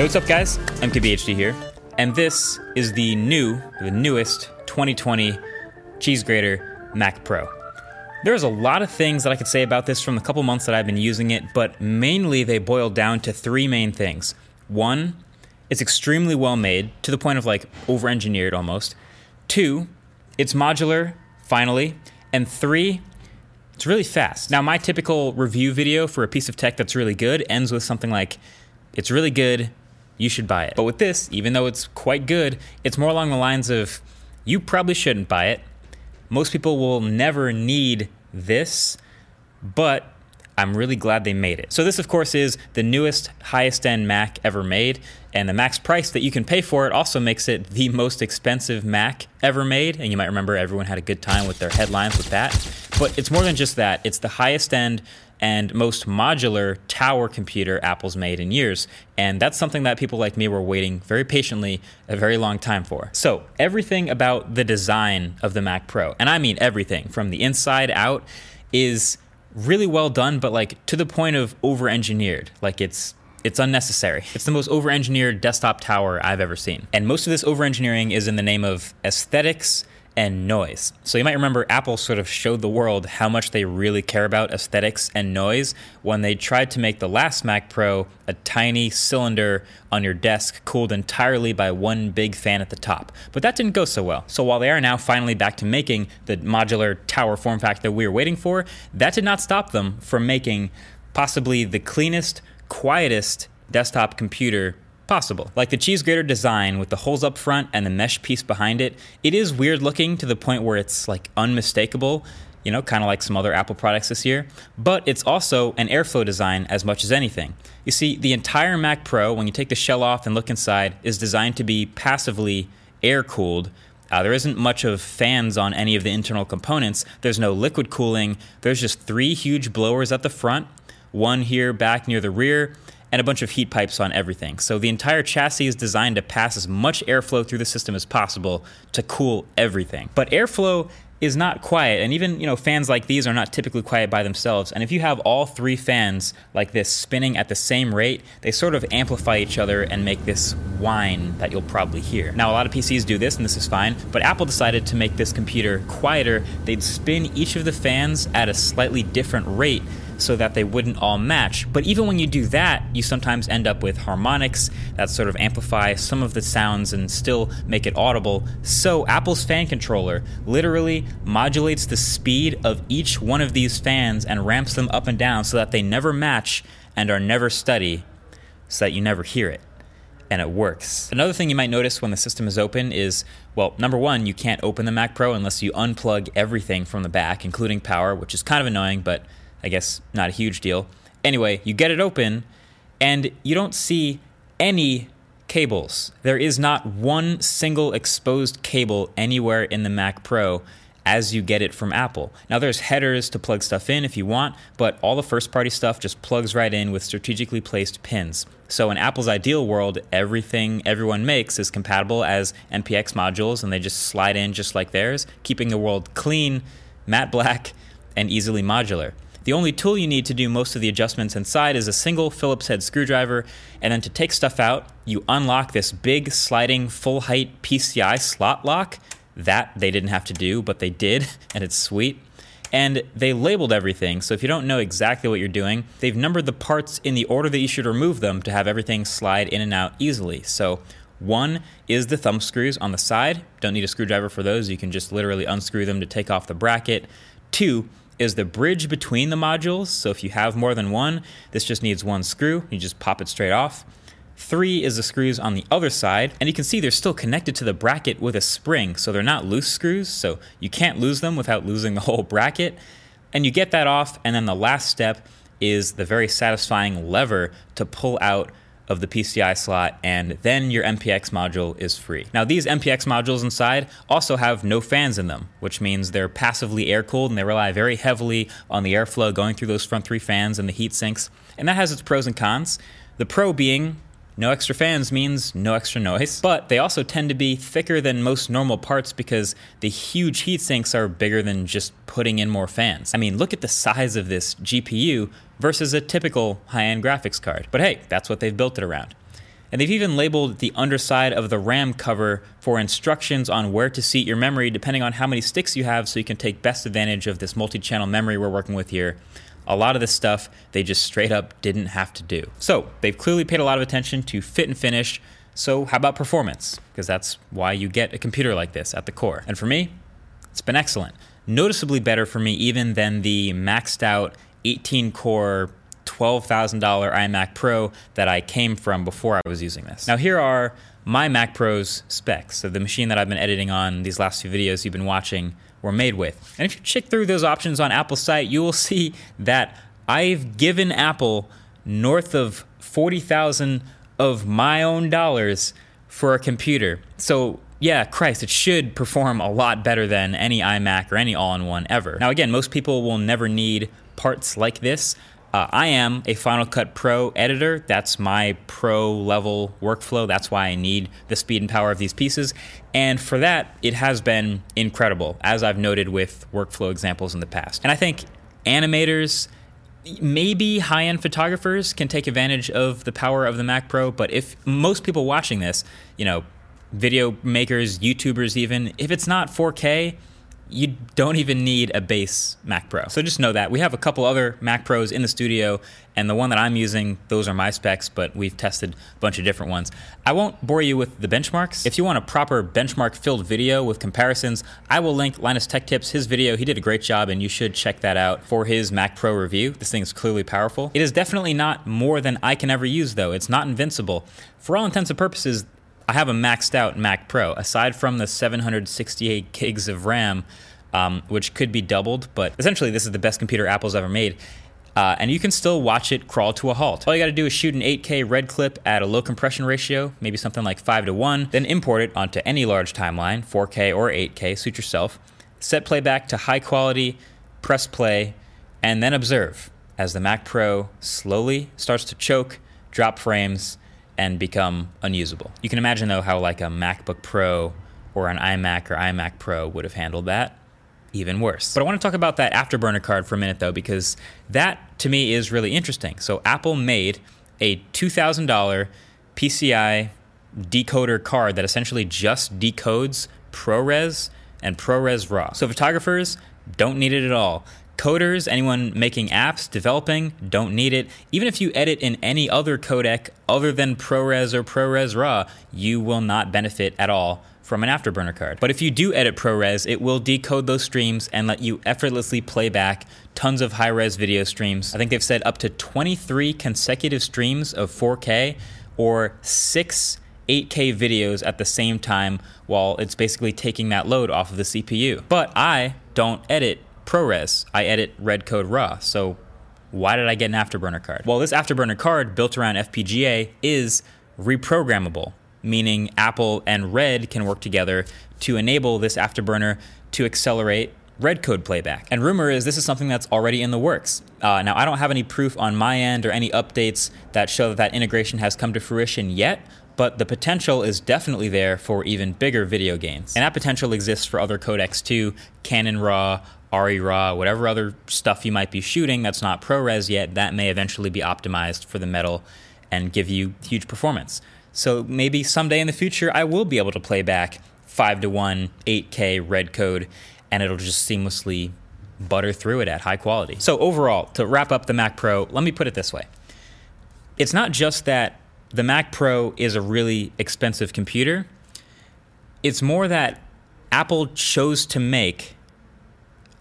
Hey, what's up, guys? MKBHD here, and this is the new, the newest 2020 Cheese Grater Mac Pro. There's a lot of things that I could say about this from the couple months that I've been using it, but mainly they boil down to three main things. One, it's extremely well made, to the point of like over engineered almost. Two, it's modular, finally. And three, it's really fast. Now, my typical review video for a piece of tech that's really good ends with something like, it's really good, you should buy it. But with this, even though it's quite good, it's more along the lines of, you probably shouldn't buy it. Most people will never need this, but I'm really glad they made it. So this, of course, is the newest, highest end Mac ever made, and the max price that you can pay for it also makes it the most expensive Mac ever made. And you might remember everyone had a good time with their headlines with that. But it's more than just that. It's the highest end and most modular tower computer Apple's made in years. And that's something that people like me were waiting very patiently a very long time for. So, everything about the design of the Mac Pro, and I mean everything from the inside out, is really well done, but like to the point of over engineered. Like it's it's unnecessary. It's the most over engineered desktop tower I've ever seen. And most of this over engineering is in the name of aesthetics and noise. So you might remember Apple sort of showed the world how much they really care about aesthetics and noise when they tried to make the last Mac Pro a tiny cylinder on your desk cooled entirely by one big fan at the top. But that didn't go so well. So while they are now finally back to making the modular tower form factor that we were waiting for, that did not stop them from making possibly the cleanest, quietest desktop computer possible. Like the cheese grater design with the holes up front and the mesh piece behind it, it is weird looking to the point where it's like unmistakable, you know, kind of like some other Apple products this year, but it's also an airflow design as much as anything. You see, the entire Mac Pro, when you take the shell off and look inside, is designed to be passively air cooled. Uh, there isn't much of fans on any of the internal components. There's no liquid cooling. There's just three huge blowers at the front, one here back near the rear, and a bunch of heat pipes on everything. So the entire chassis is designed to pass as much airflow through the system as possible to cool everything. But airflow is not quiet and even you know fans like these are not typically quiet by themselves and if you have all three fans like this spinning at the same rate they sort of amplify each other and make this whine that you'll probably hear now a lot of pcs do this and this is fine but apple decided to make this computer quieter they'd spin each of the fans at a slightly different rate so that they wouldn't all match. But even when you do that, you sometimes end up with harmonics that sort of amplify some of the sounds and still make it audible. So Apple's fan controller literally modulates the speed of each one of these fans and ramps them up and down so that they never match and are never steady so that you never hear it and it works. Another thing you might notice when the system is open is well, number one, you can't open the Mac Pro unless you unplug everything from the back, including power, which is kind of annoying, but I guess not a huge deal. Anyway, you get it open and you don't see any cables. There is not one single exposed cable anywhere in the Mac Pro as you get it from Apple. Now there's headers to plug stuff in if you want, but all the first party stuff just plugs right in with strategically placed pins. So in Apple's ideal world, everything everyone makes is compatible as MPX modules and they just slide in just like theirs, keeping the world clean, matte black, and easily modular. The only tool you need to do most of the adjustments inside is a single Phillips head screwdriver, and then to take stuff out, you unlock this big sliding full height PCI slot lock. That they didn't have to do, but they did, and it's sweet. And they labeled everything, so if you don't know exactly what you're doing, they've numbered the parts in the order that you should remove them to have everything slide in and out easily. So one is the thumb screws on the side. Don't need a screwdriver for those. You can just literally unscrew them to take off the bracket. Two is the bridge between the modules. So if you have more than one, this just needs one screw. You just pop it straight off. Three is the screws on the other side, and you can see they're still connected to the bracket with a spring, so they're not loose screws, so you can't lose them without losing the whole bracket. And you get that off, and then the last step is the very satisfying lever to pull out of the PCI slot, and then your MPX module is free. Now, these MPX modules inside also have no fans in them, which means they're passively air cooled and they rely very heavily on the airflow going through those front three fans and the heat sinks. And that has its pros and cons. The pro being no extra fans means no extra noise, but they also tend to be thicker than most normal parts because the huge heat sinks are bigger than just putting in more fans. I mean, look at the size of this GPU versus a typical high end graphics card. But hey, that's what they've built it around. And they've even labeled the underside of the RAM cover for instructions on where to seat your memory depending on how many sticks you have so you can take best advantage of this multi channel memory we're working with here. A lot of this stuff they just straight up didn't have to do. So they've clearly paid a lot of attention to fit and finish. So, how about performance? Because that's why you get a computer like this at the core. And for me, it's been excellent. Noticeably better for me even than the maxed out 18 core $12,000 iMac Pro that I came from before I was using this. Now, here are my Mac Pro's specs. So, the machine that I've been editing on these last few videos you've been watching were made with. And if you check through those options on Apple's site, you will see that I've given Apple north of 40,000 of my own dollars for a computer. So, yeah, Christ, it should perform a lot better than any iMac or any all in one ever. Now, again, most people will never need parts like this. Uh, I am a Final Cut Pro editor. That's my pro level workflow. That's why I need the speed and power of these pieces. And for that, it has been incredible, as I've noted with workflow examples in the past. And I think animators, maybe high end photographers can take advantage of the power of the Mac Pro. But if most people watching this, you know, video makers, YouTubers, even, if it's not 4K, you don't even need a base Mac Pro. So just know that. We have a couple other Mac Pros in the studio, and the one that I'm using, those are my specs, but we've tested a bunch of different ones. I won't bore you with the benchmarks. If you want a proper benchmark filled video with comparisons, I will link Linus Tech Tips, his video. He did a great job, and you should check that out for his Mac Pro review. This thing is clearly powerful. It is definitely not more than I can ever use, though. It's not invincible. For all intents and purposes, I have a maxed out Mac Pro. Aside from the 768 gigs of RAM, um, which could be doubled, but essentially this is the best computer Apple's ever made. Uh, and you can still watch it crawl to a halt. All you got to do is shoot an 8K red clip at a low compression ratio, maybe something like 5 to 1, then import it onto any large timeline, 4K or 8K, suit yourself. Set playback to high quality, press play, and then observe as the Mac Pro slowly starts to choke, drop frames, and become unusable. You can imagine though how like a MacBook Pro or an iMac or iMac Pro would have handled that. Even worse. But I want to talk about that afterburner card for a minute though, because that to me is really interesting. So Apple made a $2,000 PCI decoder card that essentially just decodes ProRes and ProRes RAW. So photographers don't need it at all. Coders, anyone making apps, developing, don't need it. Even if you edit in any other codec other than ProRes or ProRes RAW, you will not benefit at all from an Afterburner card. But if you do edit ProRes, it will decode those streams and let you effortlessly play back tons of high res video streams. I think they've said up to 23 consecutive streams of 4K or six 8K videos at the same time while it's basically taking that load off of the CPU. But I don't edit ProRes. I edit REDCODE RAW. So why did I get an Afterburner card? Well, this Afterburner card built around FPGA is reprogrammable, meaning Apple and Red can work together to enable this Afterburner to accelerate REDCODE playback. And rumor is this is something that's already in the works. Uh, now, I don't have any proof on my end or any updates that show that that integration has come to fruition yet, but the potential is definitely there for even bigger video games. And that potential exists for other codecs too Canon RAW, ARRI RAW, whatever other stuff you might be shooting that's not ProRes yet, that may eventually be optimized for the metal and give you huge performance. So maybe someday in the future, I will be able to play back 5 to 1, 8K REDCODE, and it'll just seamlessly butter through it at high quality. So, overall, to wrap up the Mac Pro, let me put it this way it's not just that the Mac Pro is a really expensive computer, it's more that Apple chose to make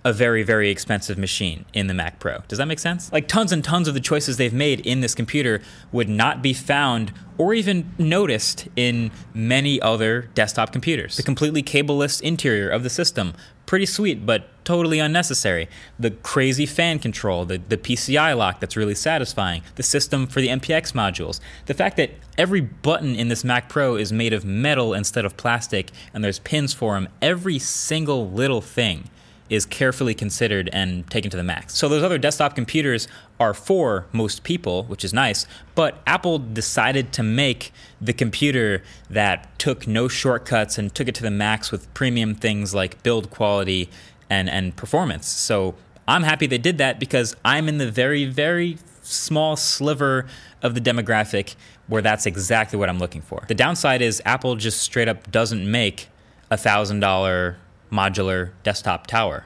a very, very expensive machine in the Mac Pro. Does that make sense? Like tons and tons of the choices they've made in this computer would not be found or even noticed in many other desktop computers. The completely cableless interior of the system, pretty sweet, but totally unnecessary. The crazy fan control, the, the PCI lock that's really satisfying, the system for the MPX modules, the fact that every button in this Mac Pro is made of metal instead of plastic and there's pins for them, every single little thing is carefully considered and taken to the max. So those other desktop computers are for most people, which is nice, but Apple decided to make the computer that took no shortcuts and took it to the max with premium things like build quality and and performance. So I'm happy they did that because I'm in the very very small sliver of the demographic where that's exactly what I'm looking for. The downside is Apple just straight up doesn't make a $1,000 modular desktop tower.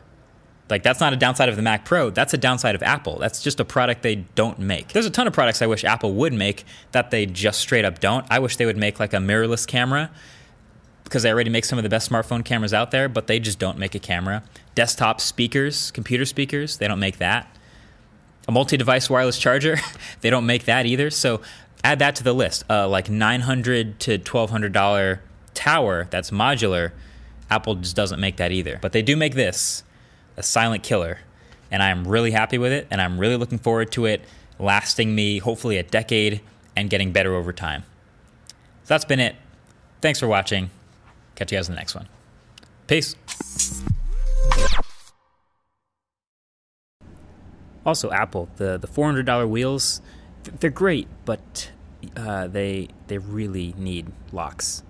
Like that's not a downside of the Mac Pro, that's a downside of Apple. That's just a product they don't make. There's a ton of products I wish Apple would make that they just straight up don't. I wish they would make like a mirrorless camera because they already make some of the best smartphone cameras out there, but they just don't make a camera. Desktop speakers, computer speakers, they don't make that. A multi-device wireless charger, they don't make that either. So add that to the list. Uh, like 900 to 1200 dollar tower that's modular. Apple just doesn't make that either. But they do make this a silent killer. And I am really happy with it, and I'm really looking forward to it lasting me hopefully a decade and getting better over time. So that's been it. Thanks for watching. Catch you guys in the next one. Peace. Also, Apple, the, the $400 wheels, they're great, but uh, they, they really need locks.